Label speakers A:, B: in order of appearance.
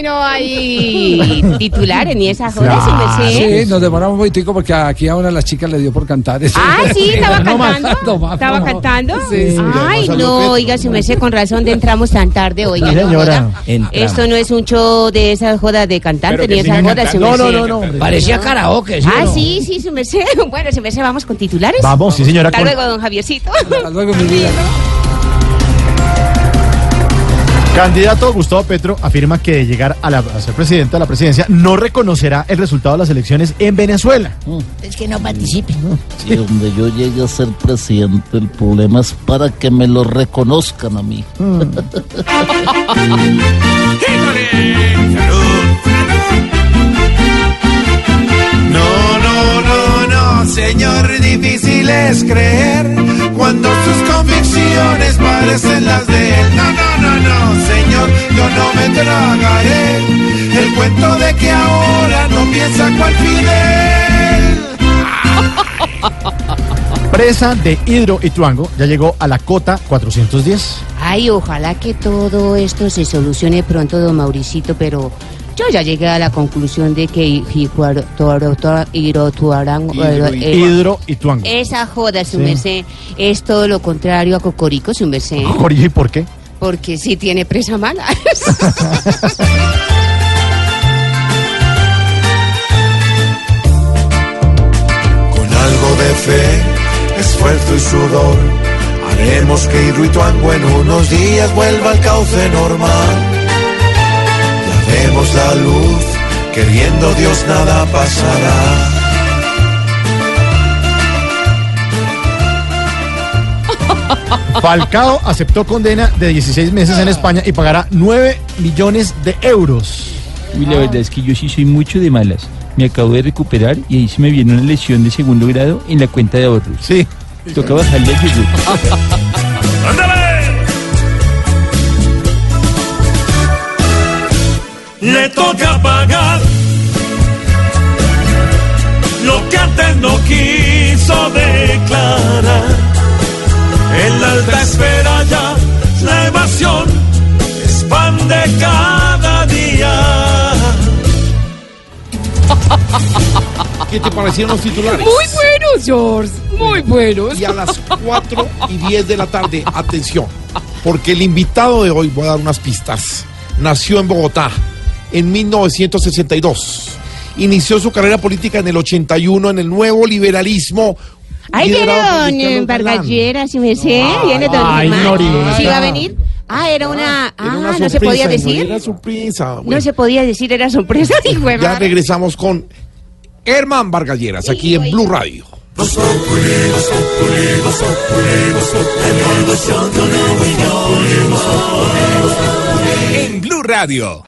A: No hay titulares ni esas horas, sin merced.
B: Sí, nos demoramos un poquitico porque aquí a una de las chicas le dio por cantar.
A: Ah, sí, estaba
B: No más,
A: cantando.
B: no más,
A: estaba
B: no.
A: cantando.
B: Sí, sí.
A: Ay, no, oiga, su merced, con razón de entramos tan tarde, oiga. no
C: señora.
A: joda. Esto no es un show de esas jodas de cantante ni esas jodas.
C: No, no, no, hombre.
D: Parecía karaoke, ¿sí
A: Ah,
D: no?
A: sí, sí, su merced. Bueno, su merced, vamos con titulares.
C: Vamos, sí, señora.
A: Hasta
C: con-
A: luego, don Javiercito.
B: Hasta luego, mi vida.
C: Candidato Gustavo Petro afirma que de llegar a, la- a ser presidente de la presidencia no reconocerá el resultado de las elecciones en Venezuela.
D: Es que no participe.
E: Si donde yo llegue a ser presidente, el problema es para que me lo reconozcan a mí.
F: No, no, no, no, señor, difícil es creer cuando sus convicciones parecen las de tragaré el cuento de que ahora no piensa cual Fidel.
C: Presa de Hidro y Tuango ya llegó a la cota 410.
A: Ay, ojalá que todo esto se solucione pronto, don Mauricito, pero yo ya llegué a la conclusión de que Irotuarán- eh,
C: Hidro y Tuango.
A: esa joda, su
C: Sí.
A: merced, es todo lo contrario a Cocorico, su merced,
C: Jorge, ¿y por qué?
A: Porque sí tiene presa mala.
F: Con algo de fe, esfuerzo y sudor, haremos que Hidroituango en unos días vuelva al cauce normal. Ya vemos la luz, queriendo Dios nada pasará.
C: Falcao aceptó condena de 16 meses en España y pagará 9 millones de euros.
G: Uy, la verdad es que yo sí soy mucho de malas. Me acabo de recuperar y ahí se me viene una lesión de segundo grado en la cuenta de ahorros.
C: Sí.
G: Toca bajarle el seguro.
H: le toca Alta espera ya la evasión expande cada día.
I: ¿Qué te parecieron los titulares?
A: Muy buenos, George, muy buenos.
I: Y a las 4 y 10 de la tarde, atención, porque el invitado de hoy, voy a dar unas pistas, nació en Bogotá en 1962. Inició su carrera política en el 81 en el nuevo liberalismo.
A: Ahí viene don
I: Ricardo
A: eh, si me sé. Viene don
C: ay,
A: Germán. ¿Sí va a venir? Ah, era una...
I: Era
A: Ah,
I: una
A: no se
I: sorpresa,
A: podía
I: no
A: decir.
I: Era sorpresa.
A: No se podía decir, era sorpresa. hijo de
I: ya regresamos con Herman Vargalleras aquí en Blue Radio.
H: En Blue Radio.